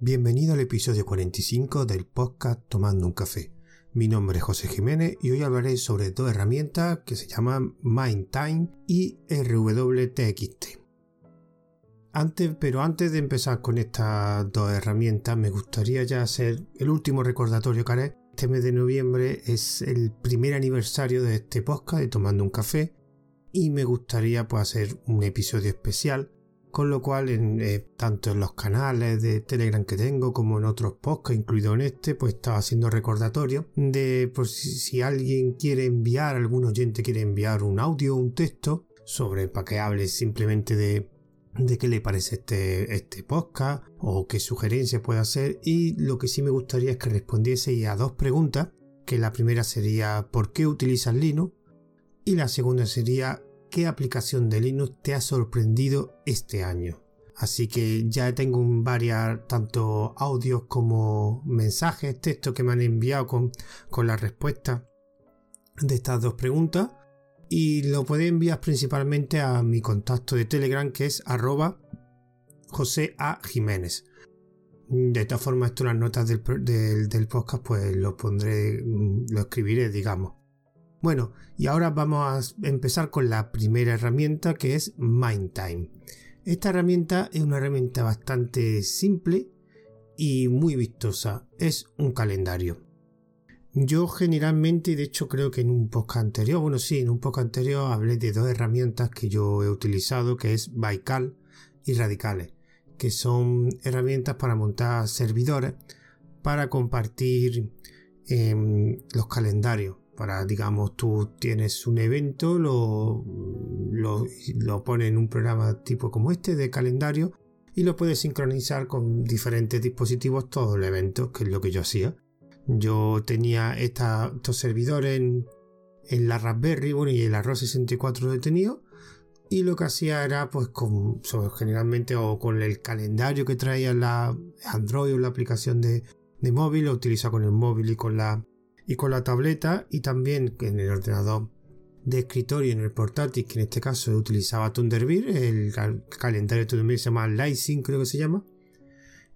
Bienvenido al episodio 45 del podcast Tomando un café. Mi nombre es José Jiménez y hoy hablaré sobre dos herramientas que se llaman MindTime y RWTXT. Antes, pero antes de empezar con estas dos herramientas, me gustaría ya hacer el último recordatorio que haré. Este mes de noviembre es el primer aniversario de este podcast de Tomando un café y me gustaría pues, hacer un episodio especial con lo cual eh, tanto en los canales de Telegram que tengo como en otros podcasts, incluido en este, pues estaba haciendo recordatorio de por si, alguien quiere enviar, algún oyente quiere enviar un audio o un texto sobre para que hable simplemente de de qué le parece este, este podcast o qué sugerencias puede hacer y lo que sí me gustaría es que respondiese a dos preguntas que la primera sería ¿por qué utilizas Linux? y la segunda sería qué aplicación de Linux te ha sorprendido este año. Así que ya tengo varias, tanto audios como mensajes, textos que me han enviado con, con la respuesta de estas dos preguntas. Y lo puedes enviar principalmente a mi contacto de Telegram que es arroba José A. Jiménez. De todas formas, esto en las notas del, del, del podcast pues lo pondré, lo escribiré, digamos. Bueno, y ahora vamos a empezar con la primera herramienta que es MindTime. Esta herramienta es una herramienta bastante simple y muy vistosa. Es un calendario. Yo generalmente, de hecho creo que en un podcast anterior, bueno sí, en un podcast anterior hablé de dos herramientas que yo he utilizado, que es Baikal y Radicales, que son herramientas para montar servidores para compartir em, los calendarios para, digamos, tú tienes un evento, lo, lo, lo pones en un programa tipo como este de calendario y lo puedes sincronizar con diferentes dispositivos todo el evento, que es lo que yo hacía. Yo tenía estos servidores en, en, la Raspberry bueno, y el Arroz 64 detenido y lo que hacía era pues con generalmente o con el calendario que traía la Android o la aplicación de, de móvil lo utiliza con el móvil y con la y con la tableta y también en el ordenador de escritorio en el portátil, que en este caso utilizaba Thunderbird, el calendario de Thunderbird se llama Lightsync, creo que se llama.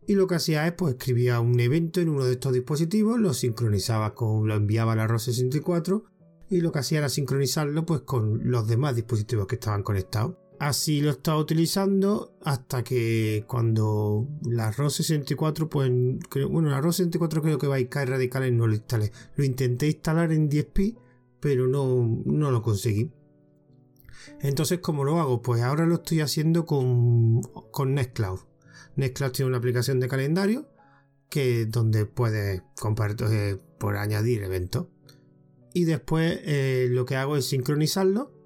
Y lo que hacía es, pues escribía un evento en uno de estos dispositivos, lo sincronizaba con, lo enviaba a la ROS64 y lo que hacía era sincronizarlo pues con los demás dispositivos que estaban conectados. Así lo estaba utilizando hasta que cuando la ROS 64, pues bueno, la ROS 64 creo que va a caer radicales no lo instalé. Lo intenté instalar en 10p, pero no, no lo conseguí. Entonces, ¿cómo lo hago? Pues ahora lo estoy haciendo con, con Nextcloud. Nextcloud tiene una aplicación de calendario que donde puedes compartir eh, por añadir eventos. Y después eh, lo que hago es sincronizarlo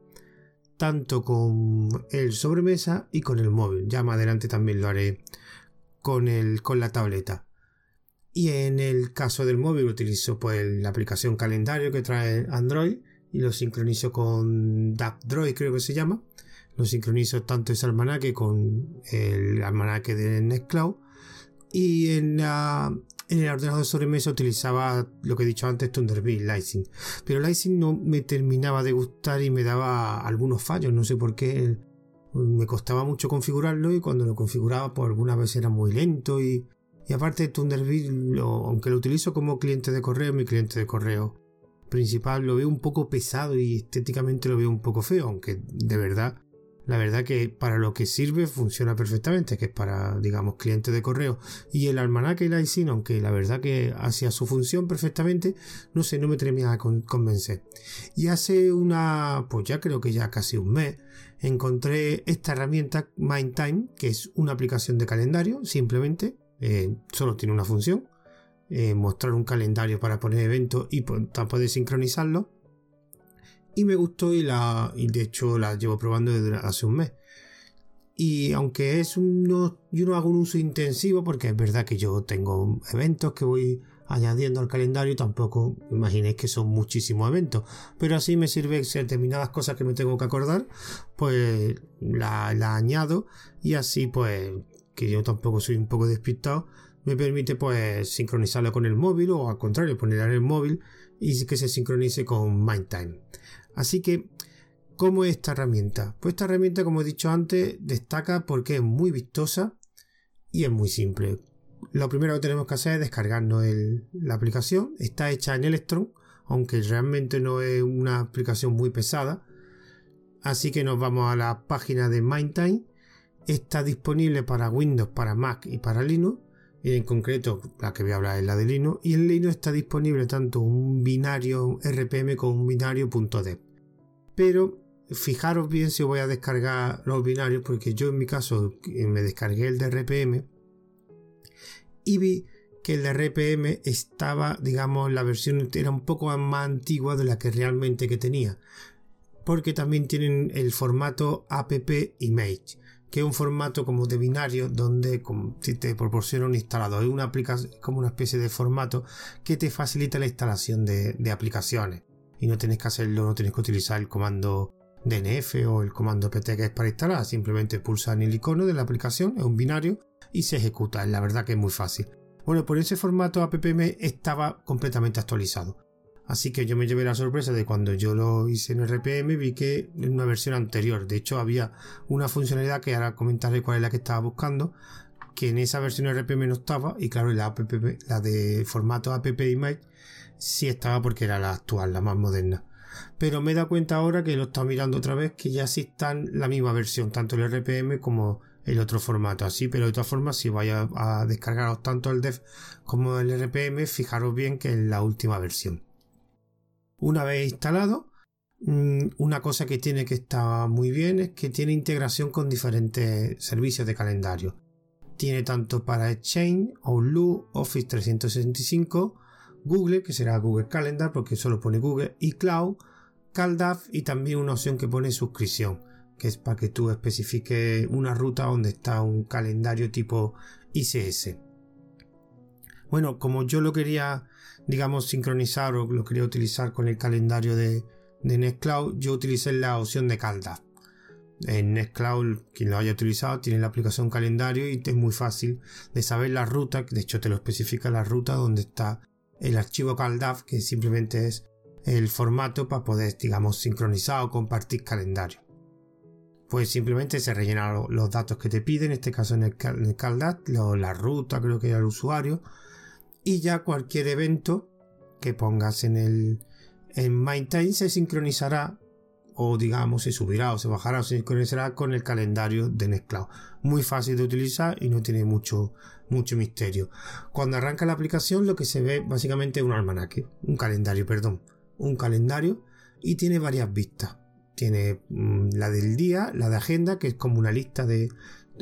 tanto con el sobremesa y con el móvil. Ya más adelante también lo haré con, el, con la tableta. Y en el caso del móvil utilizo pues la aplicación calendario que trae Android y lo sincronizo con DapDroid creo que se llama. Lo sincronizo tanto ese almanaque con el almanaque de Nextcloud. Y en la, en el ordenador de sobremesa utilizaba lo que he dicho antes, Thunderbird, Lightning. Pero Lightning no me terminaba de gustar y me daba algunos fallos, no sé por qué. Me costaba mucho configurarlo y cuando lo configuraba, por pues algunas veces era muy lento y, y aparte Thunderbird, aunque lo utilizo como cliente de correo, mi cliente de correo principal lo veo un poco pesado y estéticamente lo veo un poco feo, aunque de verdad la verdad que para lo que sirve funciona perfectamente, que es para, digamos, clientes de correo. Y el almanaque y la ISIN, aunque la verdad que hacía su función perfectamente, no sé, no me termina de convencer. Y hace una, pues ya creo que ya casi un mes, encontré esta herramienta MindTime, que es una aplicación de calendario, simplemente, eh, solo tiene una función, eh, mostrar un calendario para poner eventos y poder sincronizarlo y me gustó y la y de hecho la llevo probando desde hace un mes. Y aunque es un, no, yo no hago un uso intensivo porque es verdad que yo tengo eventos que voy añadiendo al calendario, tampoco imaginéis que son muchísimos eventos, pero así me sirve determinadas cosas que me tengo que acordar, pues la, la añado y así pues que yo tampoco soy un poco despistado, me permite pues sincronizarlo con el móvil o al contrario ponerlo en el móvil y que se sincronice con MindTime. Así que, ¿cómo es esta herramienta? Pues esta herramienta, como he dicho antes, destaca porque es muy vistosa y es muy simple. lo primero que tenemos que hacer es descargarnos la aplicación. Está hecha en Electron, aunque realmente no es una aplicación muy pesada. Así que nos vamos a la página de MindTime. Está disponible para Windows, para Mac y para Linux. Y en concreto, la que voy a hablar es la de Linux. Y en Linux está disponible tanto un binario RPM como un binario .dev. Pero fijaros bien si voy a descargar los binarios, porque yo en mi caso me descargué el de RPM y vi que el de RPM estaba, digamos, la versión era un poco más antigua de la que realmente que tenía. Porque también tienen el formato app image, que un formato como de binario donde te proporciona un instalador. Es una aplicación, como una especie de formato que te facilita la instalación de, de aplicaciones. Y no tienes que hacerlo, no tienes que utilizar el comando DNF o el comando pt que es para instalar. Simplemente pulsan el icono de la aplicación, es un binario y se ejecuta. La verdad que es muy fácil. Bueno, por ese formato AppM estaba completamente actualizado. Así que yo me llevé la sorpresa de cuando yo lo hice en RPM vi que en una versión anterior. De hecho, había una funcionalidad que ahora comentaré cuál es la que estaba buscando, que en esa versión RPM no estaba, y claro, la, la de formato app image sí estaba porque era la actual, la más moderna. Pero me he dado cuenta ahora que lo está mirando otra vez que ya sí están la misma versión, tanto el RPM como el otro formato así, pero de todas formas si vais a, descargaros tanto el dev como el RPM, fijaros bien que es la última versión. Una vez instalado, mm, una cosa que tiene que estar muy bien es que tiene integración con diferentes servicios de calendario. Tiene tanto para Exchange, Outlook, Office 365, Google, que será Google Calendar porque solo pone Google, y Cloud, CalDAV y también una opción que pone suscripción que es para que tú especifiques una ruta donde está un calendario tipo ICS. Bueno, como yo lo quería, digamos, sincronizar o lo quería utilizar con el calendario de, de Nextcloud, yo utilicé la opción de CalDAV. En Nextcloud, quien lo haya utilizado, tiene la aplicación calendario y es muy fácil de saber la ruta, de hecho te lo especifica la ruta donde está el archivo CalDAV, que simplemente es el formato para poder, digamos, sincronizar o compartir calendario pues simplemente se rellenan los datos que te piden, en este caso en el, CalDAT, la ruta, creo que era el usuario, y ya cualquier evento que pongas en el en MindTime se sincronizará o digamos se subirá o se bajará o se sincronizará con el calendario de Nextcloud. Muy fácil de utilizar y no tiene mucho, mucho misterio. Cuando arranca la aplicación lo que se ve básicamente es un almanaque, un calendario, perdón, un calendario y tiene varias vistas. Tiene mm, la del día, la de agenda, que es como una lista de,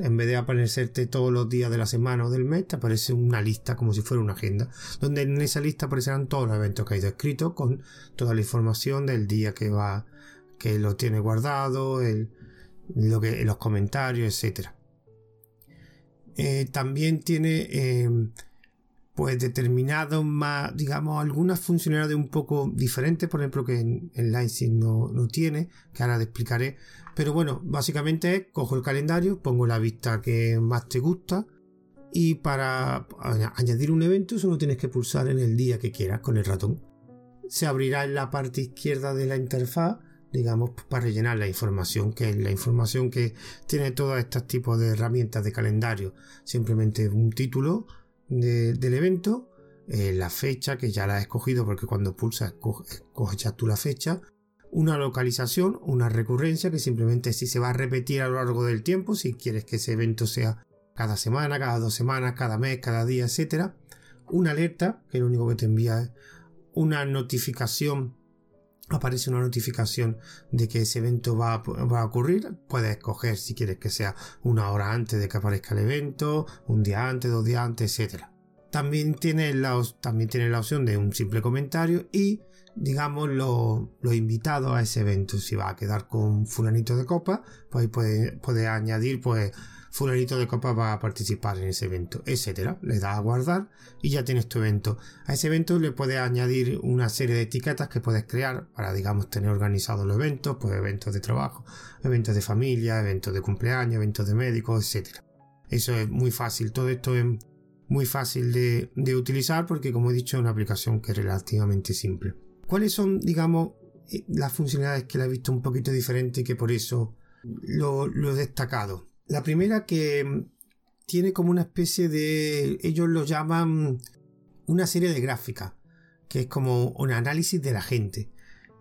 en vez de aparecerte todos los días de la semana o del mes, te aparece una lista como si fuera una agenda, donde en esa lista aparecerán todos los eventos que ha ido escrito con toda la información del día que va, que lo tiene guardado, el, lo que, los comentarios, etc. Eh, también tiene eh, pues determinados más, digamos, algunas funcionalidades un poco diferentes, por ejemplo, que en, en no, no, tiene, que ahora te explicaré. Pero bueno, básicamente es, cojo el calendario, pongo la vista que más te gusta y para añadir un evento solo tienes que pulsar en el día que quieras con el ratón. Se abrirá en la parte izquierda de la interfaz, digamos, para rellenar la información, que es la información que tiene todos estos tipos de herramientas de calendario. Simplemente un título, del evento, eh, la fecha que ya la he escogido porque cuando pulsas coges ya tú la fecha, una localización, una recurrencia que simplemente si se va a repetir a lo largo del tiempo, si quieres que ese evento sea cada semana, cada dos semanas, cada mes, cada día, etcétera, una alerta que lo único que te envía es una notificación aparece una notificación de que ese evento va a, ocurrir, puedes escoger si quieres que sea una hora antes de que aparezca el evento, un día antes, dos días antes, etc. También tiene la, también tiene la opción de un simple comentario y digamos los invitados a ese evento. Si va a quedar con fulanito de copa, pues puede, puede añadir pues fulanito de copa va a participar en ese evento, etcétera. Le das a guardar y ya tienes tu evento. A ese evento le puedes añadir una serie de etiquetas que puedes crear para, digamos, tener organizados los eventos, pues eventos de trabajo, eventos de familia, eventos de cumpleaños, eventos de médicos, etcétera. Eso es muy fácil, todo esto es muy fácil de, utilizar porque, como he dicho, es una aplicación que es relativamente simple. ¿Cuáles son, digamos, eh, las funcionalidades que la he visto un poquito diferente y que por eso lo, lo he destacado? La primera que tiene como una especie de... ellos lo llaman una serie de gráficas, que es como un análisis de la gente.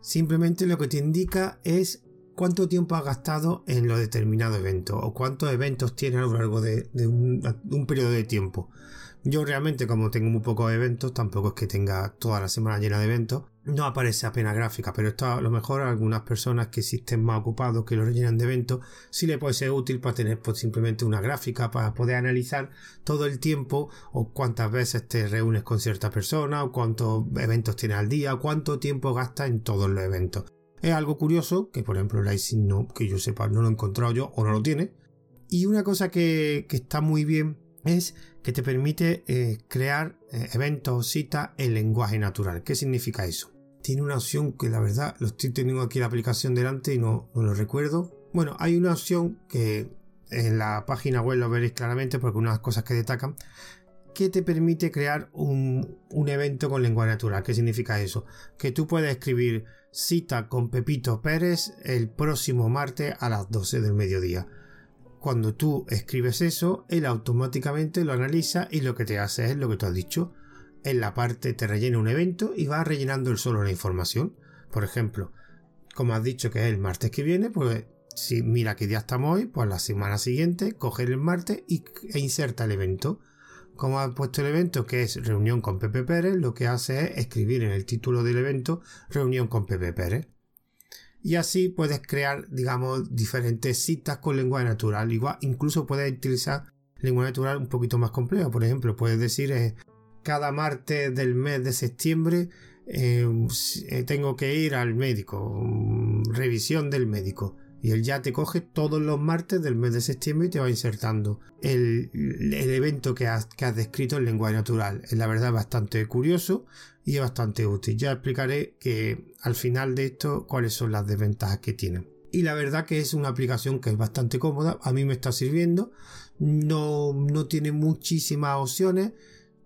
Simplemente lo que te indica es cuánto tiempo has gastado en los determinados eventos o cuántos eventos tienes a lo largo de, un, un, periodo de tiempo. Yo realmente como tengo muy pocos eventos, tampoco es que tenga toda la semana llena de eventos, no aparece apenas gráfica, pero esto a lo mejor a algunas personas que existen más ocupados que lo rellenan de eventos, sí le puede ser útil para tener pues, simplemente una gráfica para poder analizar todo el tiempo o cuántas veces te reúnes con cierta persona o cuántos eventos tienes al día, o cuánto tiempo gastas en todos los eventos. Es algo curioso que por ejemplo el no, que yo sepa no lo he encontrado yo o no lo tiene. Y una cosa que, que está muy bien es que te permite eh, crear eh, eventos o citas en lenguaje natural. ¿Qué significa eso? Tiene una opción que la verdad lo estoy teniendo aquí la aplicación delante y no, no lo recuerdo. Bueno, hay una opción que en la página web lo veréis claramente porque una cosas que destacan que te permite crear un, un, evento con lenguaje natural. ¿Qué significa eso? Que tú puedes escribir cita con Pepito Pérez el próximo martes a las 12 del mediodía. Cuando tú escribes eso, él automáticamente lo analiza y lo que te hace es lo que tú has dicho. En la parte te rellena un evento y va rellenando él solo la información. Por ejemplo, como has dicho que es el martes que viene, pues si mira qué día estamos hoy, pues la semana siguiente coge el martes y, e inserta el evento. Como ha puesto el evento que es reunión con Pepe Pérez, lo que hace es escribir en el título del evento reunión con Pepe Pérez y así puedes crear, digamos, diferentes citas con lenguaje natural. Igual, incluso puedes utilizar lenguaje natural un poquito más complejo. Por ejemplo, puedes decir eh, cada martes del mes de septiembre eh, eh, tengo que ir al médico, mm, revisión del médico y él ya te coge todos los martes del mes de septiembre y te va insertando el, evento que has, que has, descrito en lenguaje natural. Es la verdad bastante curioso y es bastante útil. Ya explicaré que al final de esto cuáles son las desventajas que tiene. Y la verdad que es una aplicación que es bastante cómoda, a mí me está sirviendo, no, no tiene muchísimas opciones,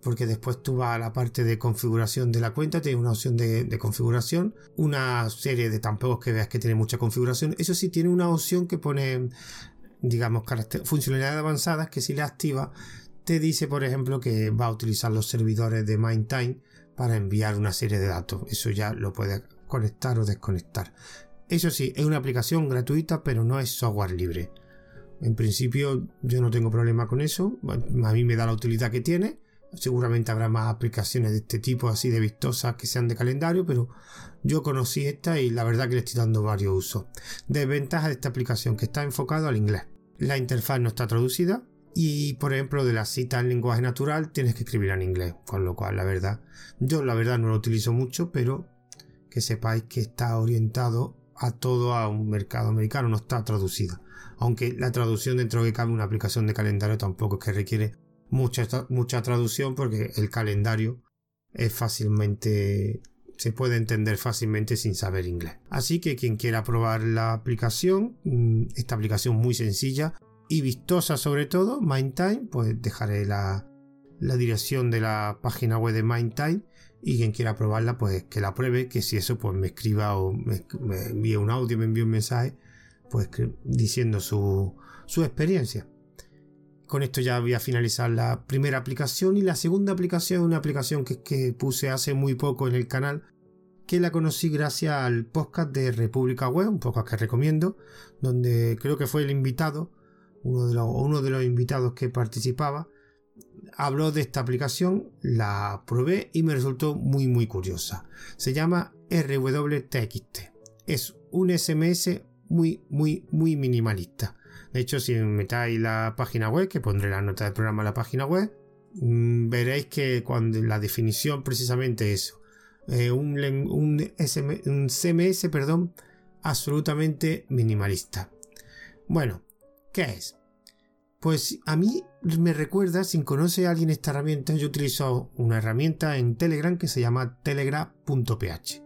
porque después tú vas a la parte de configuración de la cuenta, tienes una opción de, configuración, una serie de tampoco que veas que tiene mucha configuración. Eso sí, tiene una opción que pone, digamos, funcionalidades avanzadas que si le activa, te dice, por ejemplo, que va a utilizar los servidores de MindTime para enviar una serie de datos. Eso ya lo puedes conectar o desconectar. Eso sí, es una aplicación gratuita, pero no es software libre. En principio yo no tengo problema con eso. A mí me da la utilidad que tiene Seguramente habrá más aplicaciones de este tipo así de vistosas que sean de calendario, pero yo conocí esta y la verdad que le estoy dando varios usos. Desventaja de esta aplicación que está enfocado al inglés. La interfaz no está traducida y por ejemplo de la cita en lenguaje natural tienes que escribir en inglés, con lo cual la verdad yo la verdad no lo utilizo mucho, pero que sepáis que está orientado a todo a un mercado americano, no está traducida. Aunque la traducción dentro de cabe una aplicación de calendario tampoco es que requiere mucha, mucha traducción porque el calendario es fácilmente se puede entender fácilmente sin saber inglés. Así que quien quiera probar la aplicación, mm, esta aplicación muy sencilla y vistosa sobre todo, MindTime, pues dejaré la, la dirección de la página web de MindTime y quien quiera probarla, pues que la pruebe, que si eso, pues me escriba o me, envíe un audio, me envíe un mensaje, pues diciendo su, su experiencia. Con esto ya voy a finalizar la primera aplicación y la segunda aplicación, una aplicación que, puse hace muy poco en el canal, que la conocí gracias al podcast de República Web, un podcast que recomiendo, donde creo que fue el invitado, uno de los, uno de los invitados que participaba, habló de esta aplicación, la probé y me resultó muy muy curiosa. Se llama RWTXT. Es un SMS muy muy muy minimalista. De hecho, si metáis la página web, que pondré la nota del programa en la página web, mm, veréis que cuando la definición precisamente es eh, un, CMS perdón, absolutamente minimalista. Bueno, ¿qué es? Pues a mí me recuerda, si conoce a alguien esta herramienta, yo utilizo una herramienta en Telegram que se llama telegraph.ph.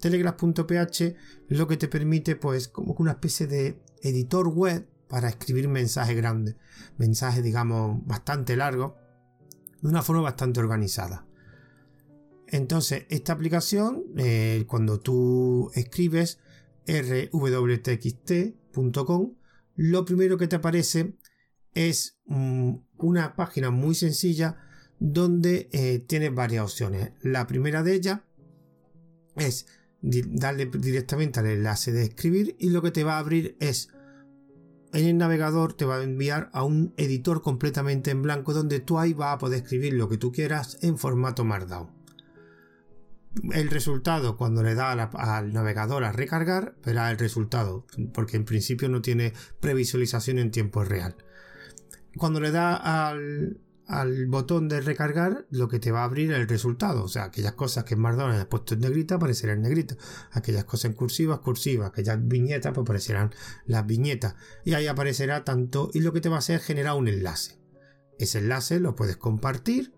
Telegraph.ph lo que te permite, pues, como una especie de editor web para escribir mensajes grandes, mensajes digamos bastante largos, de una forma bastante organizada. Entonces, esta aplicación, eh, cuando tú escribes rwtxt.com, lo primero que te aparece es mm, una página muy sencilla donde eh, tienes varias opciones. La primera de ellas es darle directamente al enlace de escribir y lo que te va a abrir es en el navegador te va a enviar a un editor completamente en blanco donde tú ahí vas a poder escribir lo que tú quieras en formato Markdown. El resultado cuando le da al navegador a recargar verá el resultado porque en principio no tiene previsualización en tiempo real. Cuando le da al, al botón de recargar, lo que te va a abrir el resultado. O sea, aquellas cosas que en Markdown has puesto en negrita aparecerán en negrita. Aquellas cosas en cursivas, cursivas. Aquellas viñetas, pues aparecerán las viñetas. Y ahí aparecerá tanto. Y lo que te va a hacer es generar un enlace. Ese enlace lo puedes compartir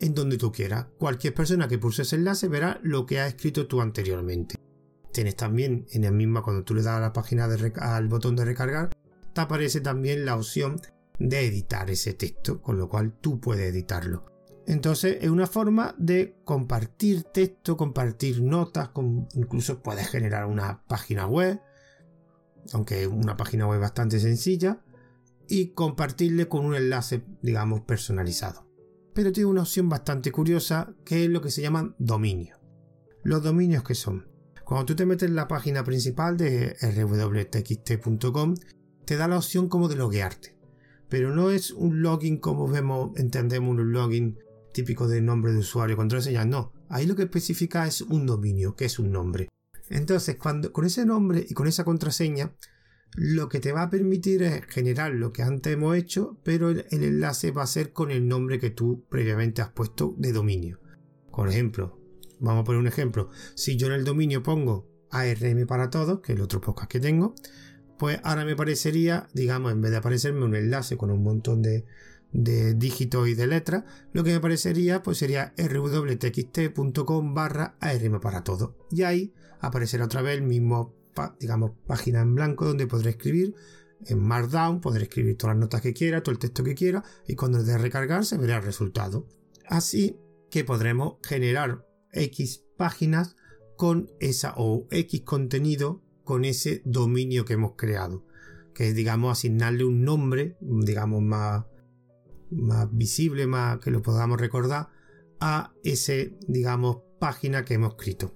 en donde tú quieras. Cualquier persona que pulse ese enlace verá lo que ha escrito tú anteriormente. Tienes también en el mismo, cuando tú le das a la página de al botón de recargar, te aparece también la opción de editar ese texto, con lo cual tú puedes editarlo. Entonces es una forma de compartir texto, compartir notas, incluso puedes generar una página web, aunque una página web bastante sencilla, y compartirle con un enlace, digamos, personalizado. Pero tiene una opción bastante curiosa que es lo que se llaman dominios. Los dominios que son, cuando tú te metes en la página principal de rwtxt.com, te da la opción como de loguearte pero no es un login como vemos, entendemos un login típico de nombre de usuario, contraseña, no. Ahí lo que especifica es un dominio, que es un nombre. Entonces, cuando, con ese nombre y con esa contraseña, lo que te va a permitir es generar lo que antes hemos hecho, pero el, enlace va a ser con el nombre que tú previamente has puesto de dominio. Por ejemplo, vamos a poner un ejemplo. Si yo en el dominio pongo ARM para todos, que es el otro podcast que tengo, pues ahora me parecería, digamos, en vez de aparecerme un enlace con un montón de, dígitos y de letras, lo que me parecería pues sería rwtxt.com barra arm para todo. Y ahí aparecerá otra vez el mismo, digamos, página en blanco donde podré escribir en Markdown, podré escribir todas las notas que quiera, todo el texto que quiera, y cuando de recargar se verá el resultado. Así que podremos generar X páginas con esa o X contenido con ese dominio que hemos creado, que es, digamos, asignarle un nombre, digamos, más, más visible, más que lo podamos recordar, a ese, digamos, página que hemos escrito.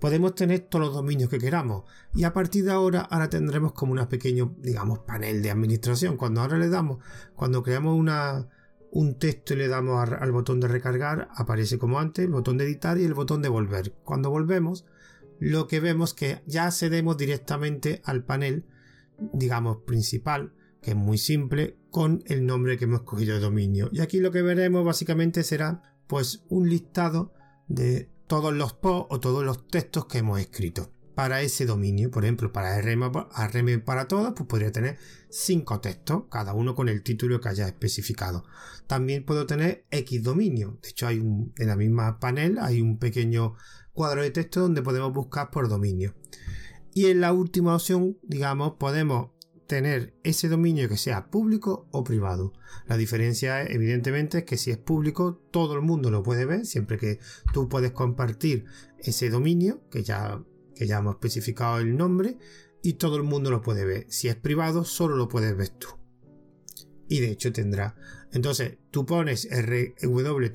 Podemos tener todos los dominios que queramos y a partir de ahora, ahora tendremos como un pequeño, digamos, panel de administración. Cuando ahora le damos, cuando creamos una, un texto y le damos al botón de recargar, aparece como antes el botón de editar y el botón de volver. Cuando volvemos, lo que vemos que ya accedemos directamente al panel, digamos, principal, que es muy simple, con el nombre que hemos cogido de dominio. Y aquí lo que veremos básicamente será pues un listado de todos los posts o todos los textos que hemos escrito para ese dominio. Por ejemplo, para RM, para todos, pues podría tener cinco textos, cada uno con el título que haya especificado. También puedo tener X dominio. De hecho, hay un, en la misma panel hay un pequeño cuadro de texto donde podemos buscar por dominio. Y en la última opción, digamos, podemos tener ese dominio que sea público o privado. La diferencia evidentemente es que si es público todo el mundo lo puede ver siempre que tú puedes compartir ese dominio que ya, que ya hemos especificado el nombre y todo el mundo lo puede ver. Si es privado solo lo puedes ver tú. Y de hecho tendrá entonces, tú pones rwtxt.com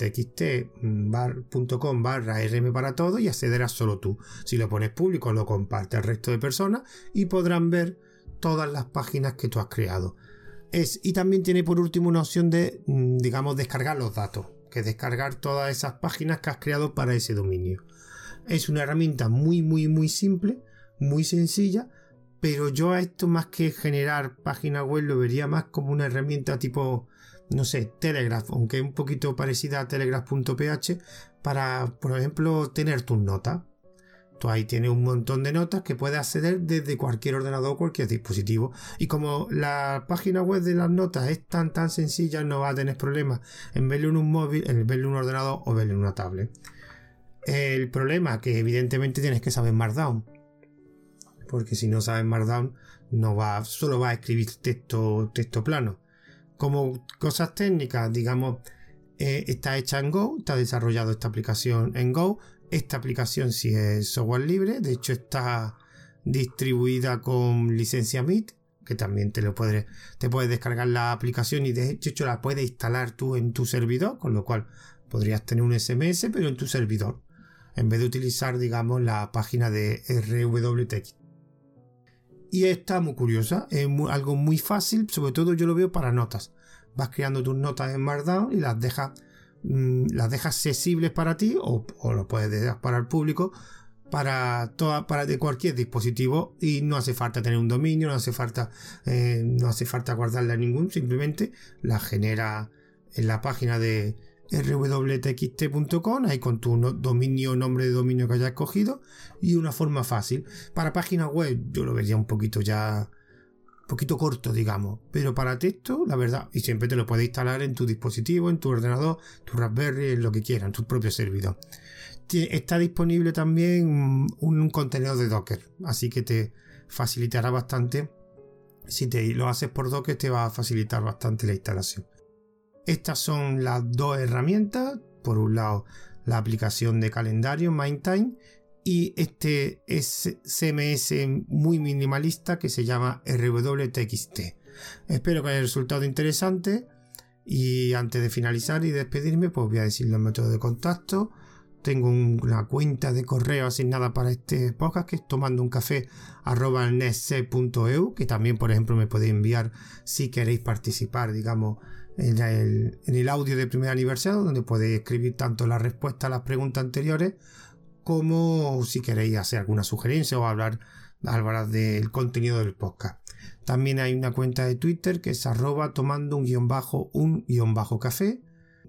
barra rm para todo y accederás solo tú. Si lo pones público, lo comparte el resto de personas y podrán ver todas las páginas que tú has creado. Es, y también tiene por último una opción de, mm, digamos, descargar los datos, que descargar todas esas páginas que has creado para ese dominio. Es una herramienta muy, muy, muy simple, muy sencilla, pero yo a esto más que generar páginas web lo vería más como una herramienta tipo no sé, Telegraph, aunque un poquito parecida a telegraph.ph, para, por ejemplo, tener tus notas. Tú ahí tienes un montón de notas que puedes acceder desde cualquier ordenador o cualquier dispositivo. Y como la página web de las notas es tan tan sencilla, no va a tener problemas en verlo en un móvil, en verlo en un ordenador o verlo en una tablet. El problema que evidentemente tienes que saber Markdown. Porque si no sabes Markdown, no va, solo va a escribir texto, texto plano. Como cosas técnicas, digamos, eh, está hecha en Go, está desarrollado esta aplicación en Go. Esta aplicación sí es software libre, de hecho está distribuida con licencia MIT, que también te lo puedes, te puedes descargar la aplicación y de hecho la puedes instalar tú en tu servidor, con lo cual podrías tener un SMS, pero en tu servidor, en vez de utilizar, digamos, la página de RWTX. Y está muy curiosa, es algo muy fácil, sobre todo yo lo veo para notas. Vas creando tus notas en Markdown y las dejas, mm, las dejas accesibles para ti o, lo puedes dejar para el público para toda, para de cualquier dispositivo y no hace falta tener un dominio, no hace falta, eh, no hace falta guardarla ningún, simplemente la genera en la página de rwtxt.com, ahí con tu dominio, nombre de dominio que hayas escogido y una forma fácil. Para páginas web yo lo vería un poquito ya, un poquito corto, digamos, pero para texto, la verdad, y siempre te lo puedes instalar en tu dispositivo, en tu ordenador, tu Raspberry, en lo que quieras, en tu propio servidor. Está disponible también un contenedor de Docker, así que te facilitará bastante. Si te lo haces por Docker, te va a facilitar bastante la instalación. Estas son las dos herramientas. Por un lado, la aplicación de calendario MindTime y este es CMS muy minimalista que se llama RWTXT. Espero que haya resultado interesante y antes de finalizar y despedirme pues voy a decir los métodos de contacto. Tengo una cuenta de correo asignada para este podcast que es tomando un café que también por ejemplo me podéis enviar si queréis participar digamos en el, audio de primer aniversario, donde podéis escribir tanto la respuesta a las preguntas anteriores como si queréis hacer alguna sugerencia o hablar, hablar del contenido del podcast. También hay una cuenta de Twitter que es arroba tomando un guion bajo un guion bajo café,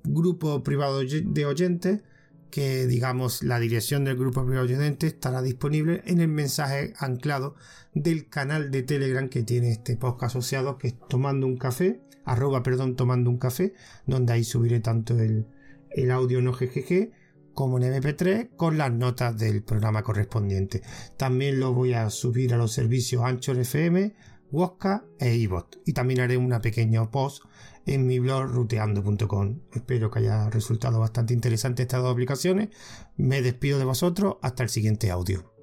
grupo privado de oyentes que digamos la dirección del grupo privado de oyentes estará disponible en el mensaje anclado del canal de Telegram que tiene este podcast asociado que es tomando un café arroba, perdón, tomando un café, donde ahí subiré tanto el, el audio no GGG como en MP3 con las notas del programa correspondiente. También lo voy a subir a los servicios Anchor FM, Wosca e iBot. Y también haré una pequeña post en mi blog ruteando.com. Espero que haya resultado bastante interesante estas dos aplicaciones. Me despido de vosotros. Hasta el siguiente audio.